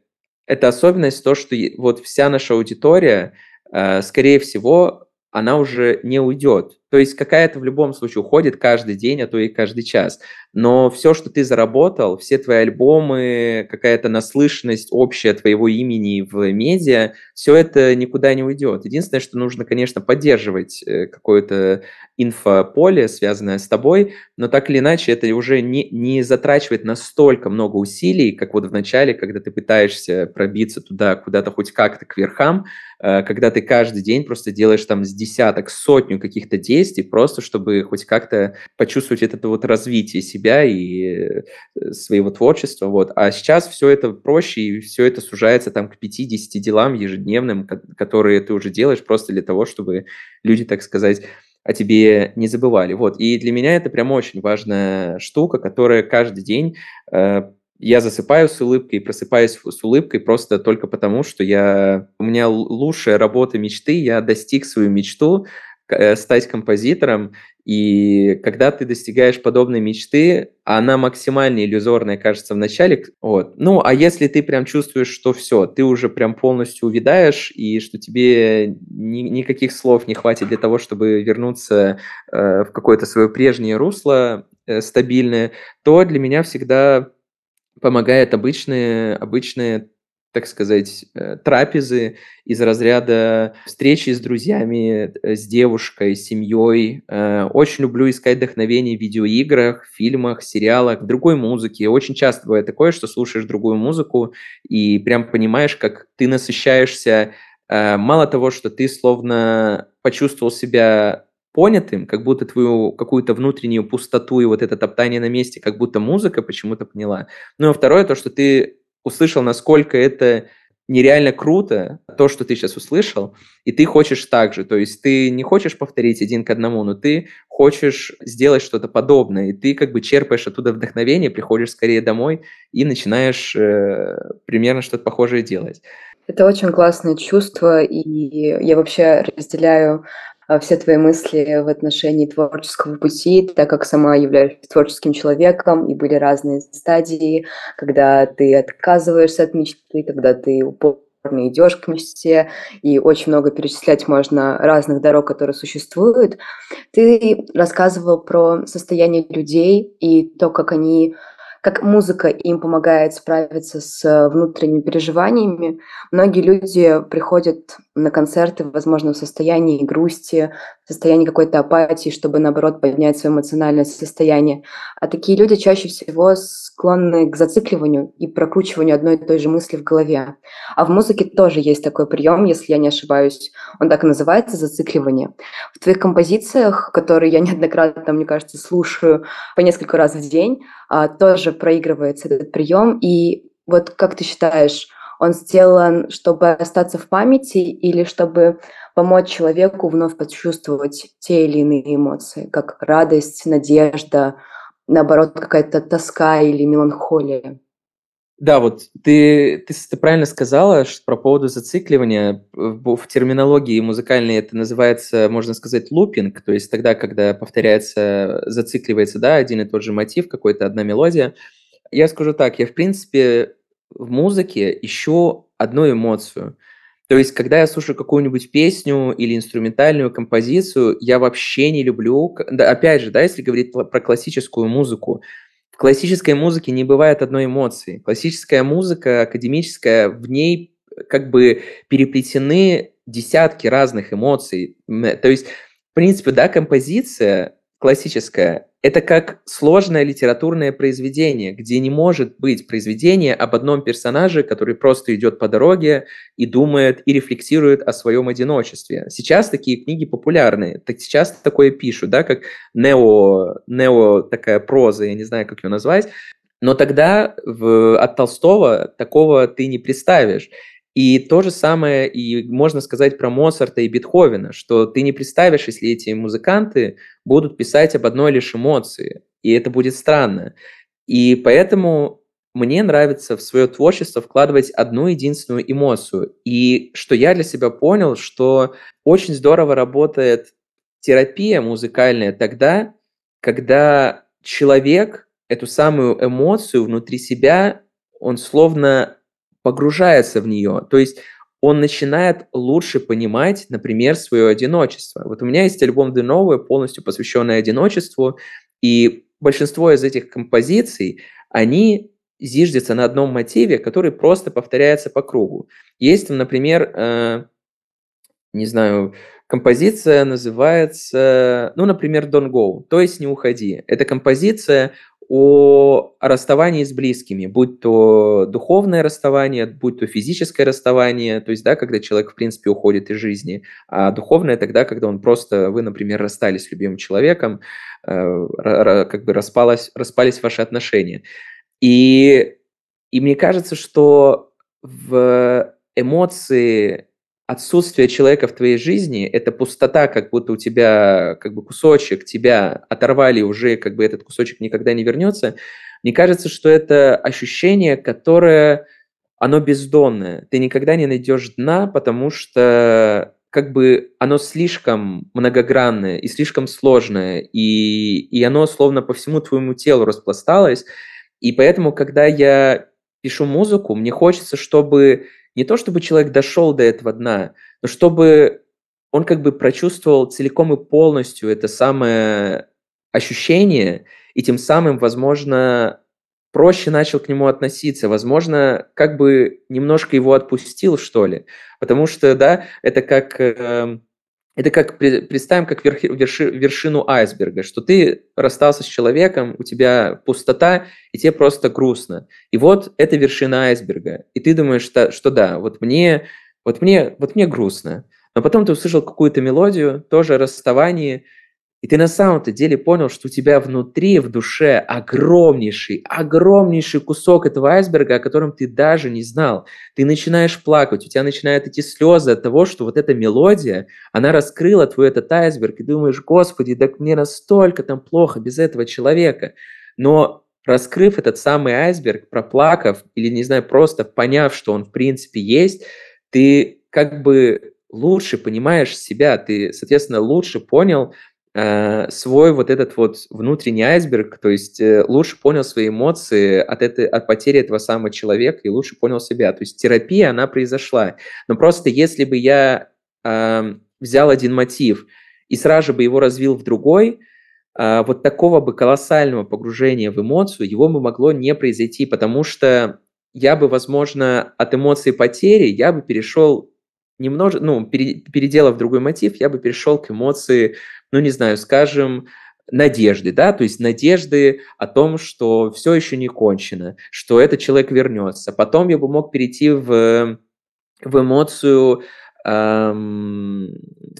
это особенность то, что вот вся наша аудитория, э, скорее всего, она уже не уйдет. То есть какая-то в любом случае уходит каждый день, а то и каждый час. Но все, что ты заработал, все твои альбомы, какая-то наслышанность общая твоего имени в медиа, все это никуда не уйдет. Единственное, что нужно, конечно, поддерживать э, какое-то инфополе, связанное с тобой, но так или иначе это уже не, не затрачивает настолько много усилий, как вот в начале, когда ты пытаешься пробиться туда, куда-то хоть как-то к верхам, э, когда ты каждый день просто делаешь там с десяток, сотню каких-то действий, просто чтобы хоть как-то почувствовать это вот развитие себя и э, своего творчества. Вот. А сейчас все это проще, и все это сужается там к 50 делам ежедневным, которые ты уже делаешь просто для того, чтобы люди, так сказать, о тебе не забывали. Вот. И для меня это прям очень важная штука, которая каждый день э, я засыпаю с улыбкой, просыпаюсь с улыбкой просто только потому, что я, у меня лучшая работа мечты, я достиг свою мечту, стать композитором, и когда ты достигаешь подобной мечты, она максимально иллюзорная, кажется, в начале. Вот. Ну, а если ты прям чувствуешь, что все, ты уже прям полностью увядаешь, и что тебе ни, никаких слов не хватит для того, чтобы вернуться э, в какое-то свое прежнее русло э, стабильное, то для меня всегда помогает обычные, обычные так сказать, э, трапезы из разряда встречи с друзьями, э, с девушкой, с семьей. Э, очень люблю искать вдохновение в видеоиграх, фильмах, сериалах, другой музыке. Очень часто бывает такое, что слушаешь другую музыку и прям понимаешь, как ты насыщаешься мало того, что ты словно почувствовал себя понятым, как будто твою какую-то внутреннюю пустоту и вот это топтание на месте, как будто музыка почему-то поняла. Ну, а второе, то, что ты услышал, насколько это нереально круто, то, что ты сейчас услышал, и ты хочешь так же. То есть ты не хочешь повторить один к одному, но ты хочешь сделать что-то подобное, и ты как бы черпаешь оттуда вдохновение, приходишь скорее домой и начинаешь э, примерно что-то похожее делать. Это очень классное чувство, и я вообще разделяю все твои мысли в отношении творческого пути, так как сама являюсь творческим человеком, и были разные стадии, когда ты отказываешься от мечты, когда ты упорно идешь к мечте, и очень много перечислять можно разных дорог, которые существуют. Ты рассказывал про состояние людей и то, как они как музыка им помогает справиться с внутренними переживаниями. Многие люди приходят на концерты, возможно, в состоянии грусти, в состоянии какой-то апатии, чтобы, наоборот, поднять свое эмоциональное состояние. А такие люди чаще всего склонны к зацикливанию и прокручиванию одной и той же мысли в голове. А в музыке тоже есть такой прием, если я не ошибаюсь. Он так и называется «зацикливание». В твоих композициях, которые я (laughs) неоднократно, мне кажется, слушаю по несколько раз в день, тоже проигрывается этот прием. И вот как ты считаешь, он сделан, чтобы остаться в памяти или чтобы помочь человеку вновь почувствовать те или иные эмоции, как радость, надежда, наоборот, какая-то тоска или меланхолия? Да, вот ты, ты, ты правильно сказала что про поводу зацикливания. В, в терминологии музыкальной это называется, можно сказать, лупинг, то есть тогда, когда повторяется, зацикливается, да, один и тот же мотив, какой-то одна мелодия. Я скажу так, я, в принципе, в музыке ищу одну эмоцию. То есть, когда я слушаю какую-нибудь песню или инструментальную композицию, я вообще не люблю, да, опять же, да, если говорить про классическую музыку, в классической музыке не бывает одной эмоции. Классическая музыка, академическая, в ней как бы переплетены десятки разных эмоций. То есть, в принципе, да, композиция классическая это как сложное литературное произведение, где не может быть произведение об одном персонаже, который просто идет по дороге и думает и рефлексирует о своем одиночестве. Сейчас такие книги популярны, так сейчас такое пишут, да, как нео, нео такая проза, я не знаю, как ее назвать, но тогда в, от Толстого такого ты не представишь. И то же самое и можно сказать про Моцарта и Бетховена, что ты не представишь, если эти музыканты будут писать об одной лишь эмоции, и это будет странно. И поэтому мне нравится в свое творчество вкладывать одну единственную эмоцию. И что я для себя понял, что очень здорово работает терапия музыкальная тогда, когда человек эту самую эмоцию внутри себя, он словно погружается в нее. То есть он начинает лучше понимать, например, свое одиночество. Вот у меня есть альбом «The Новое», полностью посвященный одиночеству, и большинство из этих композиций, они зиждется на одном мотиве, который просто повторяется по кругу. Есть, например, э, не знаю, композиция называется, ну, например, Don't Go, то есть не уходи. Это композиция о расставании с близкими, будь то духовное расставание, будь то физическое расставание, то есть, да, когда человек, в принципе, уходит из жизни, а духовное тогда, когда он просто, вы, например, расстались с любимым человеком, э, как бы распалось, распались ваши отношения. И, и мне кажется, что в эмоции отсутствие человека в твоей жизни, это пустота, как будто у тебя как бы кусочек, тебя оторвали уже, как бы этот кусочек никогда не вернется. Мне кажется, что это ощущение, которое, оно бездонное. Ты никогда не найдешь дна, потому что как бы оно слишком многогранное и слишком сложное, и, и оно словно по всему твоему телу распласталось. И поэтому, когда я пишу музыку, мне хочется, чтобы не то чтобы человек дошел до этого дна, но чтобы он как бы прочувствовал целиком и полностью это самое ощущение, и тем самым, возможно, проще начал к нему относиться, возможно, как бы немножко его отпустил, что ли. Потому что, да, это как э, это как представим как вершину айсберга, что ты расстался с человеком, у тебя пустота, и тебе просто грустно. И вот это вершина айсберга. И ты думаешь, что, что да, вот мне, вот мне, вот мне грустно. Но потом ты услышал какую-то мелодию, тоже о расставании, и ты на самом-то деле понял, что у тебя внутри, в душе огромнейший, огромнейший кусок этого айсберга, о котором ты даже не знал. Ты начинаешь плакать, у тебя начинают идти слезы от того, что вот эта мелодия, она раскрыла твой этот айсберг, и думаешь, господи, да мне настолько там плохо без этого человека. Но раскрыв этот самый айсберг, проплакав или, не знаю, просто поняв, что он в принципе есть, ты как бы лучше понимаешь себя, ты, соответственно, лучше понял, свой вот этот вот внутренний айсберг, то есть э, лучше понял свои эмоции от, этой, от потери этого самого человека и лучше понял себя. То есть терапия, она произошла. Но просто если бы я э, взял один мотив и сразу бы его развил в другой, э, вот такого бы колоссального погружения в эмоцию его бы могло не произойти, потому что я бы, возможно, от эмоции потери я бы перешел немножко, ну, переделав другой мотив, я бы перешел к эмоции ну, не знаю, скажем, надежды, да, то есть надежды о том, что все еще не кончено, что этот человек вернется. Потом я бы мог перейти в, в эмоцию, эм,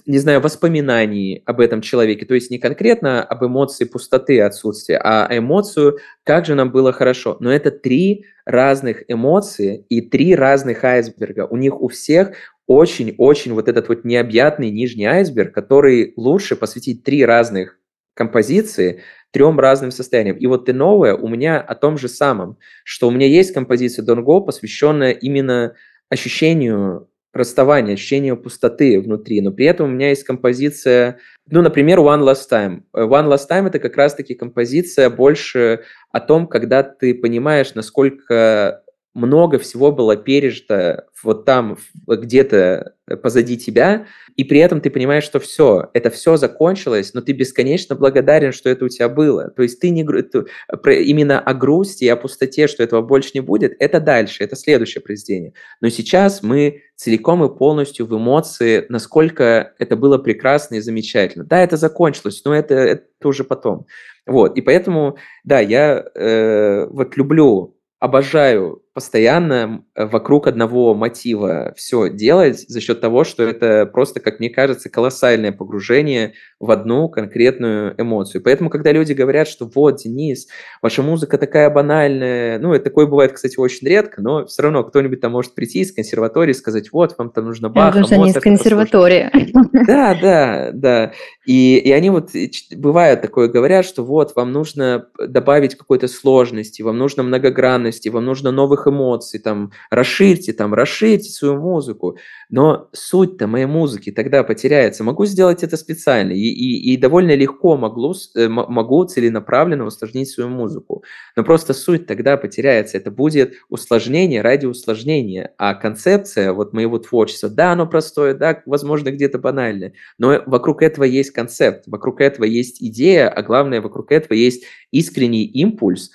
не знаю, воспоминаний об этом человеке, то есть не конкретно об эмоции пустоты, отсутствия, а эмоцию, как же нам было хорошо. Но это три разных эмоции и три разных айсберга. У них у всех очень-очень вот этот вот необъятный нижний айсберг, который лучше посвятить три разных композиции трем разным состояниям. И вот ты новая у меня о том же самом, что у меня есть композиция Don't Go, посвященная именно ощущению расставания, ощущению пустоты внутри, но при этом у меня есть композиция, ну, например, One Last Time. One Last Time – это как раз-таки композиция больше о том, когда ты понимаешь, насколько много всего было пережито вот там, где-то позади тебя, и при этом ты понимаешь, что все, это все закончилось, но ты бесконечно благодарен, что это у тебя было. То есть ты не именно о грусти и о пустоте, что этого больше не будет, это дальше, это следующее произведение. Но сейчас мы целиком и полностью в эмоции, насколько это было прекрасно и замечательно. Да, это закончилось, но это, это уже потом. Вот, и поэтому, да, я э, вот люблю обожаю постоянно вокруг одного мотива все делать за счет того, что это просто, как мне кажется, колоссальное погружение в одну конкретную эмоцию. Поэтому, когда люди говорят, что вот, Денис, ваша музыка такая банальная, ну, это такое бывает, кстати, очень редко, но все равно кто-нибудь там может прийти из консерватории и сказать, вот, вам там нужно Баха, Потому что они из консерватории. (laughs) Да, да, да. И, и они вот, бывает такое, говорят, что вот, вам нужно добавить какой-то сложности, вам нужно многогранности, вам нужно новых новых эмоций, там, расширьте, там, расширьте свою музыку. Но суть-то моей музыки тогда потеряется. Могу сделать это специально и, и, и довольно легко могу, э, могу целенаправленно усложнить свою музыку. Но просто суть тогда потеряется. Это будет усложнение ради усложнения. А концепция вот моего творчества, да, оно простое, да, возможно, где-то банальное, но вокруг этого есть концепт, вокруг этого есть идея, а главное, вокруг этого есть искренний импульс,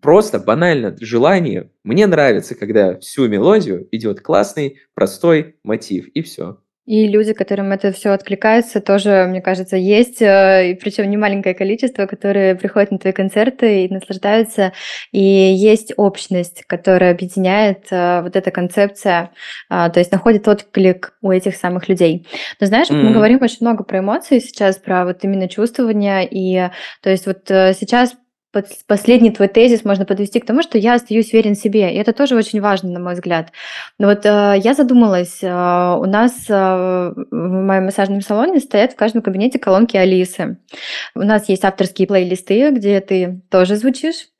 просто банально желание. Мне нравится, когда всю мелодию идет классный, простой мотив, и все. И люди, которым это все откликается, тоже, мне кажется, есть, э, и причем не маленькое количество, которые приходят на твои концерты и наслаждаются. И есть общность, которая объединяет э, вот эта концепция, а, то есть находит отклик у этих самых людей. Но знаешь, mm-hmm. мы говорим очень много про эмоции сейчас, про вот именно чувствования, и то есть вот э, сейчас последний твой тезис можно подвести к тому, что я остаюсь верен себе. И это тоже очень важно, на мой взгляд. Но вот э, я задумалась, э, у нас э, в моем массажном салоне стоят в каждом кабинете колонки Алисы. У нас есть авторские плейлисты, где ты тоже звучишь. (laughs)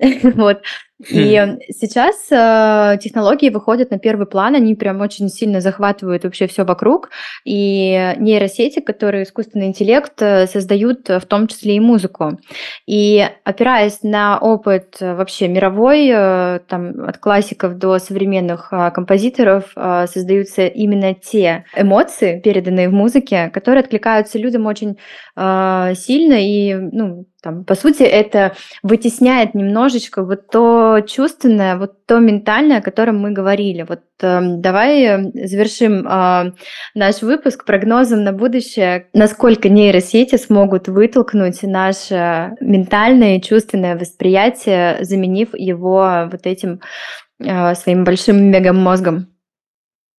И хм. сейчас э, технологии выходят на первый план, они прям очень сильно захватывают вообще все вокруг. И нейросети, которые искусственный интеллект э, создают в том числе и музыку. И опираясь на опыт вообще мировой, э, там, от классиков до современных э, композиторов, э, создаются именно те эмоции, переданные в музыке, которые откликаются людям очень э, сильно и ну, там, по сути, это вытесняет немножечко вот то чувственное, вот то ментальное, о котором мы говорили. Вот э, давай завершим э, наш выпуск прогнозом на будущее, насколько нейросети смогут вытолкнуть наше ментальное и чувственное восприятие, заменив его вот этим э, своим большим мегамозгом.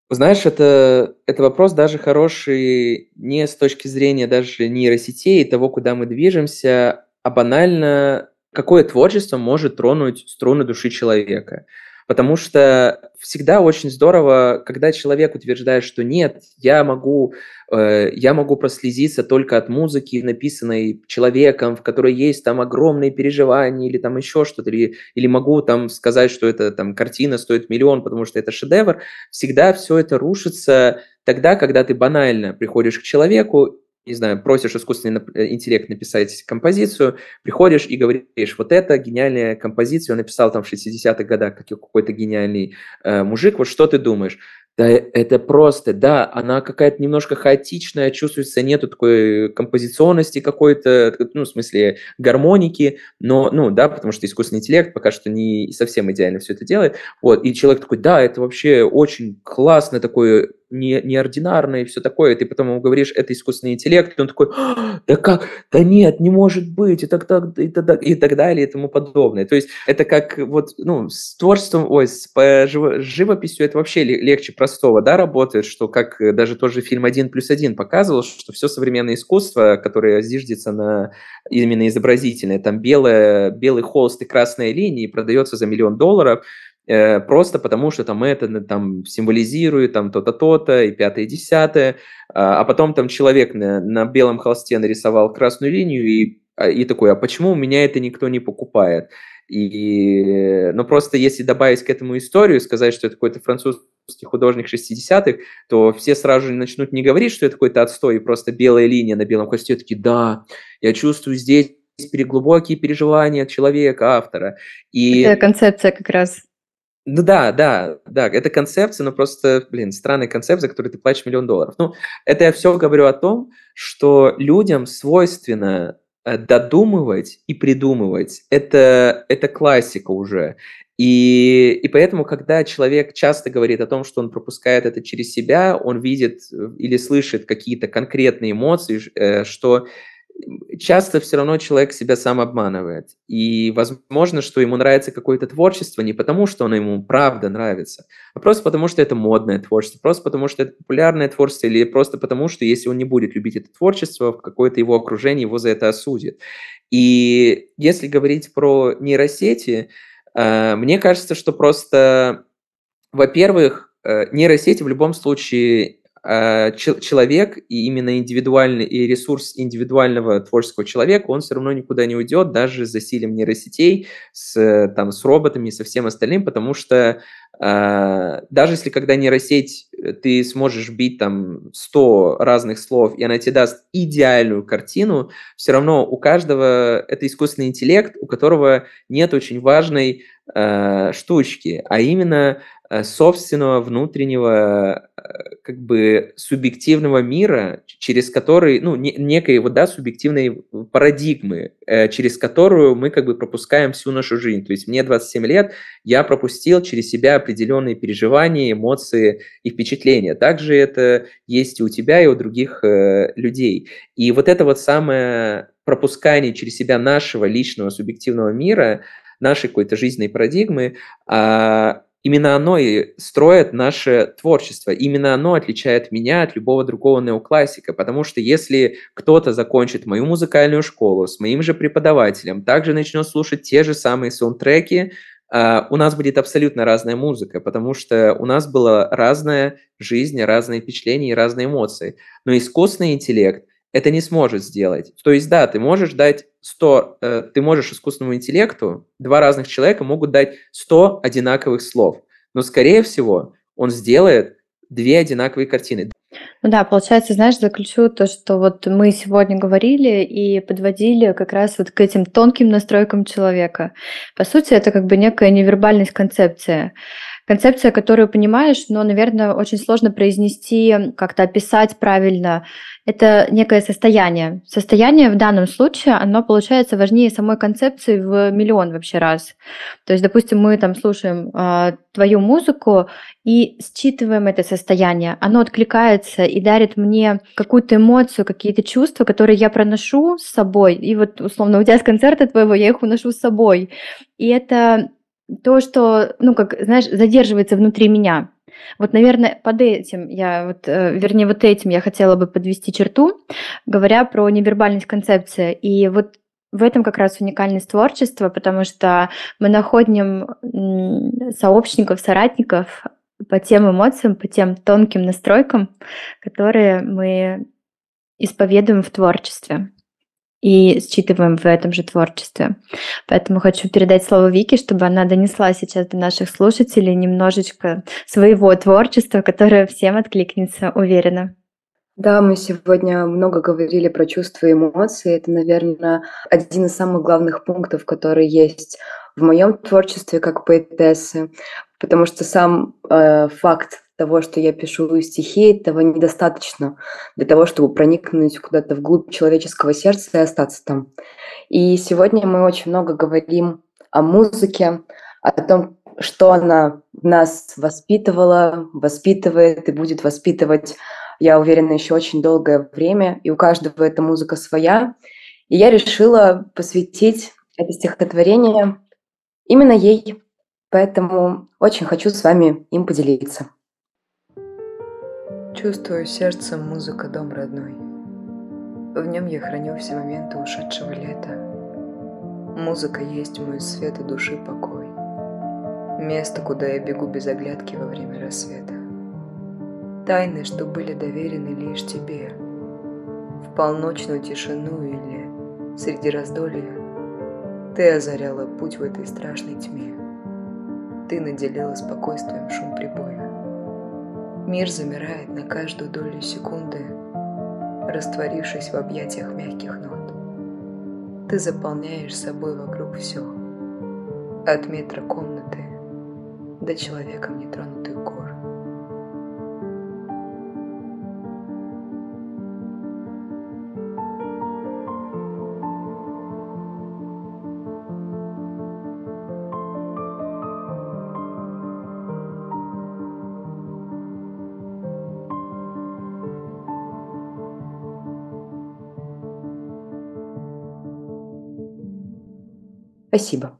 Знаешь, это, это вопрос даже хороший не с точки зрения даже нейросетей и того, куда мы движемся, а банально, какое творчество может тронуть струны души человека. Потому что всегда очень здорово, когда человек утверждает, что нет, я могу, э, я могу прослезиться только от музыки, написанной человеком, в которой есть там огромные переживания или там еще что-то, или, или могу там сказать, что эта там картина стоит миллион, потому что это шедевр. Всегда все это рушится тогда, когда ты банально приходишь к человеку не знаю, просишь искусственный э, интеллект написать композицию, приходишь и говоришь, вот это гениальная композиция, он написал там в 60-х годах какой-то гениальный э, мужик, вот что ты думаешь? Да, это просто, да, она какая-то немножко хаотичная, чувствуется, нету такой композиционности какой-то, ну, в смысле, гармоники, но, ну, да, потому что искусственный интеллект пока что не совсем идеально все это делает, вот, и человек такой, да, это вообще очень классно, такой не, неординарно и все такое, и ты потом ему говоришь, это искусственный интеллект, и он такой, «А, да как, да нет, не может быть, и так, так, и, так, и так далее, и тому подобное. То есть это как вот, ну, с творчеством, ой, с, живописью это вообще легче простого, да, работает, что как даже тоже фильм «Один плюс один» показывал, что все современное искусство, которое зиждется на именно изобразительное, там белое, белый холст и красная линия продается за миллион долларов, Э, просто потому, что там это там символизирует там то-то, то-то и пятое, и десятое, а, а потом там человек на, на белом холсте нарисовал красную линию и, а, и такой, а почему у меня это никто не покупает? И, ну, просто если добавить к этому историю, сказать, что это какой-то французский художник 60-х, то все сразу же начнут не говорить, что это какой-то отстой, и просто белая линия на белом холсте, такие, да, я чувствую здесь глубокие переживания человека, автора. И... Это концепция как раз. Ну да, да, да, это концепция, но просто, блин, странная концепция, за которую ты платишь миллион долларов. Ну, это я все говорю о том, что людям свойственно э, додумывать и придумывать. Это, это классика уже. И, и поэтому, когда человек часто говорит о том, что он пропускает это через себя, он видит э, или слышит какие-то конкретные эмоции, э, что часто все равно человек себя сам обманывает. И возможно, что ему нравится какое-то творчество не потому, что оно ему правда нравится, а просто потому, что это модное творчество, просто потому, что это популярное творчество, или просто потому, что если он не будет любить это творчество, какое-то его окружение его за это осудит. И если говорить про нейросети, э, мне кажется, что просто, во-первых, э, нейросети в любом случае человек и именно индивидуальный и ресурс индивидуального творческого человека, он все равно никуда не уйдет, даже с засилием нейросетей, с, там, с роботами и со всем остальным, потому что даже если когда нейросеть, э, ты сможешь бить там 100 разных слов, и она тебе даст идеальную картину, все равно у каждого это искусственный интеллект, у которого нет очень важной э, штучки, а именно Э, собственного внутреннего э, как бы субъективного мира, через который, ну, не, некой вот, да, субъективной парадигмы, через которую мы как бы пропускаем всю нашу жизнь. То есть мне 27 лет, я пропустил через себя определенные переживания, эмоции и впечатления. Также это есть и у тебя, и у других э, людей. И вот это вот самое пропускание через себя нашего личного субъективного мира, нашей какой-то жизненной парадигмы, а, Именно оно и строит наше творчество. Именно оно отличает меня от любого другого неоклассика. Потому что если кто-то закончит мою музыкальную школу с моим же преподавателем, также начнет слушать те же самые саундтреки, у нас будет абсолютно разная музыка, потому что у нас была разная жизнь, разные впечатления и разные эмоции. Но искусственный интеллект это не сможет сделать. То есть, да, ты можешь дать 100, э, ты можешь искусственному интеллекту, два разных человека могут дать 100 одинаковых слов, но, скорее всего, он сделает две одинаковые картины. Ну да, получается, знаешь, заключу то, что вот мы сегодня говорили и подводили как раз вот к этим тонким настройкам человека. По сути, это как бы некая невербальность концепция. Концепция, которую понимаешь, но, наверное, очень сложно произнести, как-то описать правильно это некое состояние. Состояние в данном случае, оно получается важнее самой концепции в миллион вообще раз. То есть, допустим, мы там слушаем э, твою музыку и считываем это состояние. Оно откликается и дарит мне какую-то эмоцию, какие-то чувства, которые я проношу с собой. И вот, условно, уйдя с концерта твоего, я их уношу с собой. И это то, что, ну, как, знаешь, задерживается внутри меня. Вот, наверное, под этим я, вот, э, вернее, вот этим я хотела бы подвести черту, говоря про невербальность концепции. И вот в этом как раз уникальность творчества, потому что мы находим сообщников, соратников по тем эмоциям, по тем тонким настройкам, которые мы исповедуем в творчестве и считываем в этом же творчестве. Поэтому хочу передать слово Вике, чтобы она донесла сейчас до наших слушателей немножечко своего творчества, которое всем откликнется, уверена. Да, мы сегодня много говорили про чувства и эмоции. Это, наверное, один из самых главных пунктов, который есть в моем творчестве как поэтессы, потому что сам э, факт того, что я пишу стихи, этого недостаточно для того, чтобы проникнуть куда-то вглубь человеческого сердца и остаться там. И сегодня мы очень много говорим о музыке, о том, что она нас воспитывала, воспитывает и будет воспитывать, я уверена, еще очень долгое время, и у каждого эта музыка своя. И я решила посвятить это стихотворение именно ей, поэтому очень хочу с вами им поделиться. Чувствую сердцем музыка дом родной. В нем я храню все моменты ушедшего лета. Музыка есть мой свет и души покой. Место, куда я бегу без оглядки во время рассвета. Тайны, что были доверены лишь тебе. В полночную тишину или среди раздолья Ты озаряла путь в этой страшной тьме. Ты наделила спокойствием шум прибоя. Мир замирает на каждую долю секунды, растворившись в объятиях мягких нот. Ты заполняешь собой вокруг все, от метра комнаты до человеком нетронутых Спасибо.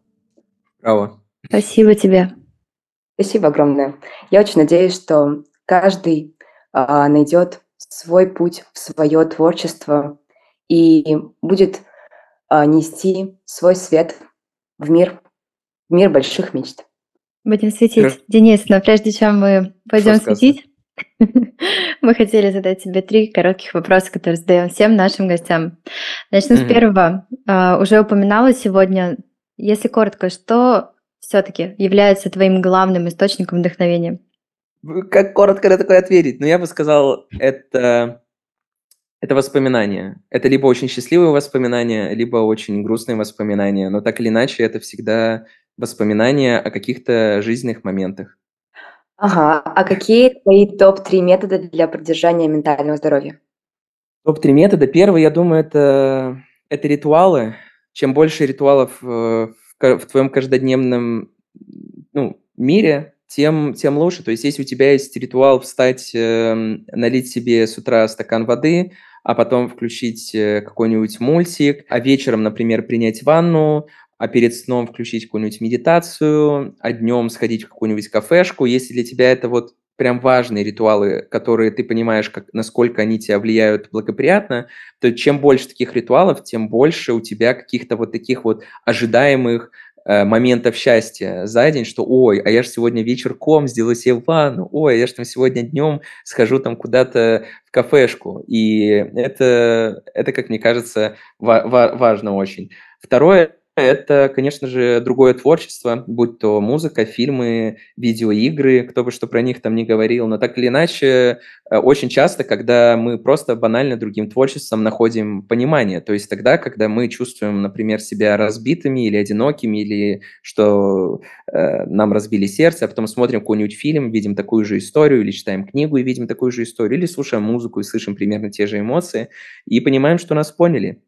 Браво. Спасибо тебе. Спасибо огромное. Я очень надеюсь, что каждый а, найдет свой путь в свое творчество и будет а, нести свой свет в мир, в мир больших мечт. Будем светить. Хорошо. Денис, но прежде чем мы пойдем светить, (laughs) мы хотели задать тебе три коротких вопроса, которые задаем всем нашим гостям. Начну с первого. А, Уже упоминала сегодня, если коротко, что все-таки является твоим главным источником вдохновения? Как коротко на такое ответить? Ну, я бы сказал, это, это воспоминания. Это либо очень счастливые воспоминания, либо очень грустные воспоминания. Но так или иначе, это всегда воспоминания о каких-то жизненных моментах. Ага. А какие твои топ-3 метода для поддержания ментального здоровья? Топ-3 метода. Первый, я думаю, это, это ритуалы. Чем больше ритуалов э, в, твоем каждодневном ну, мире, тем, тем лучше. То есть, если у тебя есть ритуал встать, э, налить себе с утра стакан воды, а потом включить э, какой-нибудь мультик, а вечером, например, принять ванну, а перед сном включить какую-нибудь медитацию, а днем сходить в какую-нибудь кафешку. Если для тебя это вот прям важные ритуалы, которые ты понимаешь, как, насколько они тебя влияют благоприятно, то чем больше таких ритуалов, тем больше у тебя каких-то вот таких вот ожидаемых э, моментов счастья за день, что ой, а я же сегодня вечерком сделаю себе ванну, ой, я же там сегодня днем схожу там куда-то в кафешку. И это, это как мне кажется, ва- ва- важно очень. Второе, это, конечно же, другое творчество, будь то музыка, фильмы, видеоигры, кто бы что про них там не говорил, но так или иначе, э, очень часто, когда мы просто банально другим творчеством находим понимание, то есть тогда, когда мы чувствуем, например, себя разбитыми или одинокими, или что э, нам разбили сердце, а потом смотрим какой-нибудь фильм, видим такую же историю, или читаем книгу и видим такую же историю, или слушаем музыку и слышим примерно те же эмоции, и понимаем, что нас поняли.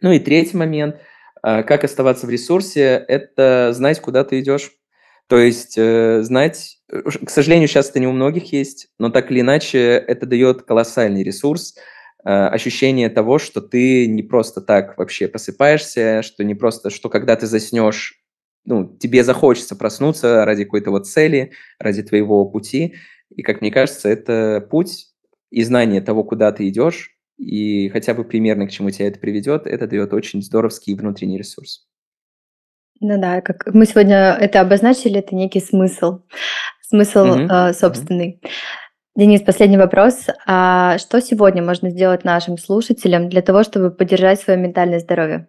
Ну и третий момент – как оставаться в ресурсе? Это знать, куда ты идешь. То есть э, знать, э, к сожалению, сейчас это не у многих есть, но так или иначе это дает колоссальный ресурс, э, ощущение того, что ты не просто так вообще просыпаешься, что не просто, что когда ты заснешь, ну, тебе захочется проснуться ради какой-то вот цели, ради твоего пути. И, как мне кажется, это путь и знание того, куда ты идешь, и хотя бы примерно к чему тебя это приведет, это дает очень здоровский внутренний ресурс. Ну да, как мы сегодня это обозначили, это некий смысл, смысл Мгм, э, собственный. Денис, последний вопрос. А что сегодня можно сделать нашим слушателям для того, чтобы поддержать свое ментальное здоровье?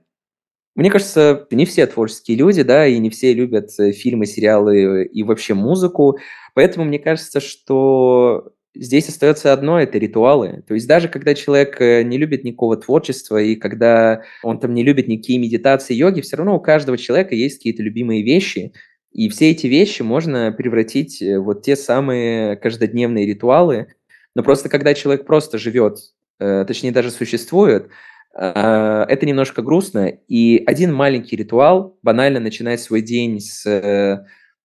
Мне кажется, не все творческие люди, да, и не все любят э, фильмы, сериалы и вообще музыку. Поэтому мне кажется, что Здесь остается одно– это ритуалы. То есть даже когда человек э, не любит никакого творчества, и когда он там не любит никакие медитации, йоги, все равно у каждого человека есть какие-то любимые вещи, и все эти вещи можно превратить э, вот те самые каждодневные ритуалы. Но просто когда человек просто живет, э, точнее даже существует, это немножко грустно. И один маленький ритуал банально начинает свой день с...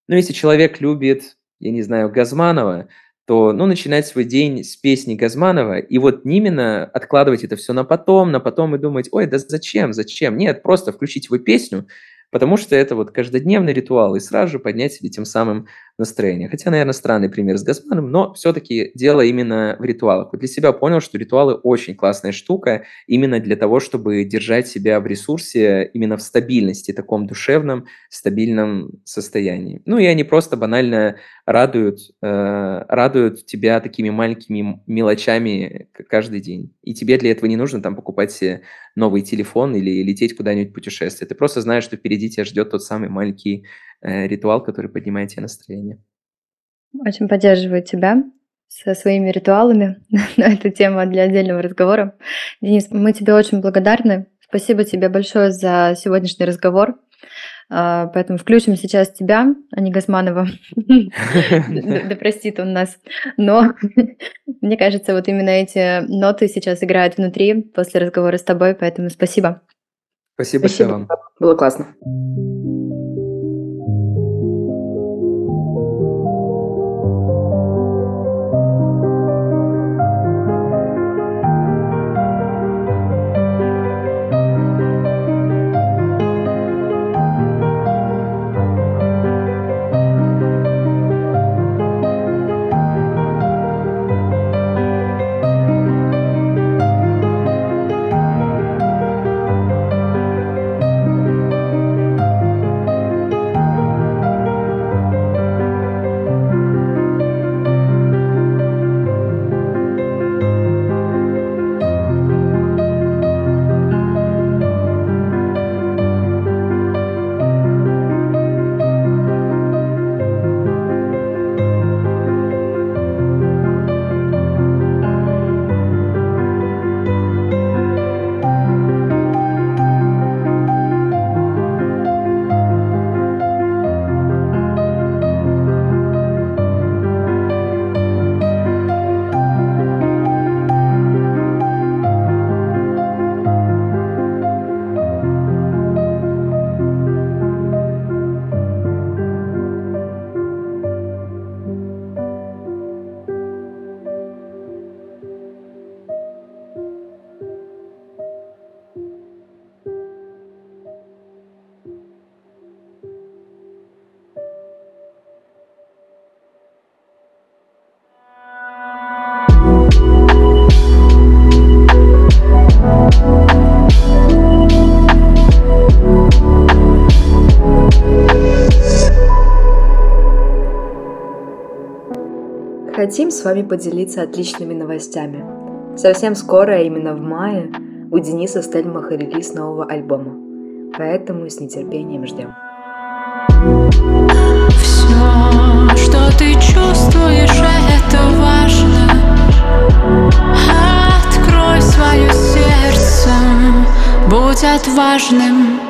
Ну, если человек любит, я не знаю, Газманова, то, ну, начинать свой день с песни Газманова, и вот именно откладывать это все на потом, на потом и думать, ой, да зачем, зачем? Нет, просто включить его песню, потому что это вот каждодневный ритуал, и сразу же поднять себе тем самым настроение. Хотя, наверное, странный пример с Газманом, но все-таки дело именно в ритуалах. Вот для себя понял, что ритуалы очень классная штука именно для того, чтобы держать себя в ресурсе, именно в стабильности, таком душевном, стабильном состоянии. Ну и они просто банально радуют, э, радуют тебя такими маленькими мелочами каждый день. И тебе для этого не нужно там покупать себе новый телефон или лететь куда-нибудь путешествовать. Ты просто знаешь, что впереди тебя ждет тот самый маленький ритуал, который поднимает тебе настроение. Очень поддерживаю тебя со своими ритуалами. (laughs) Но это тема для отдельного разговора. Денис, мы тебе очень благодарны. Спасибо тебе большое за сегодняшний разговор. А, поэтому включим сейчас тебя, а не Газманова. Да простит он нас. Но (laughs) мне кажется, вот именно эти ноты сейчас играют внутри после разговора с тобой, поэтому спасибо. Спасибо большое вам. Было классно. Хотим с вами поделиться отличными новостями. Совсем скоро, именно в мае, у Дениса Стельмаха релиз нового альбома. Поэтому с нетерпением ждем. Все, что ты чувствуешь, это важно Открой свое сердце, будь отважным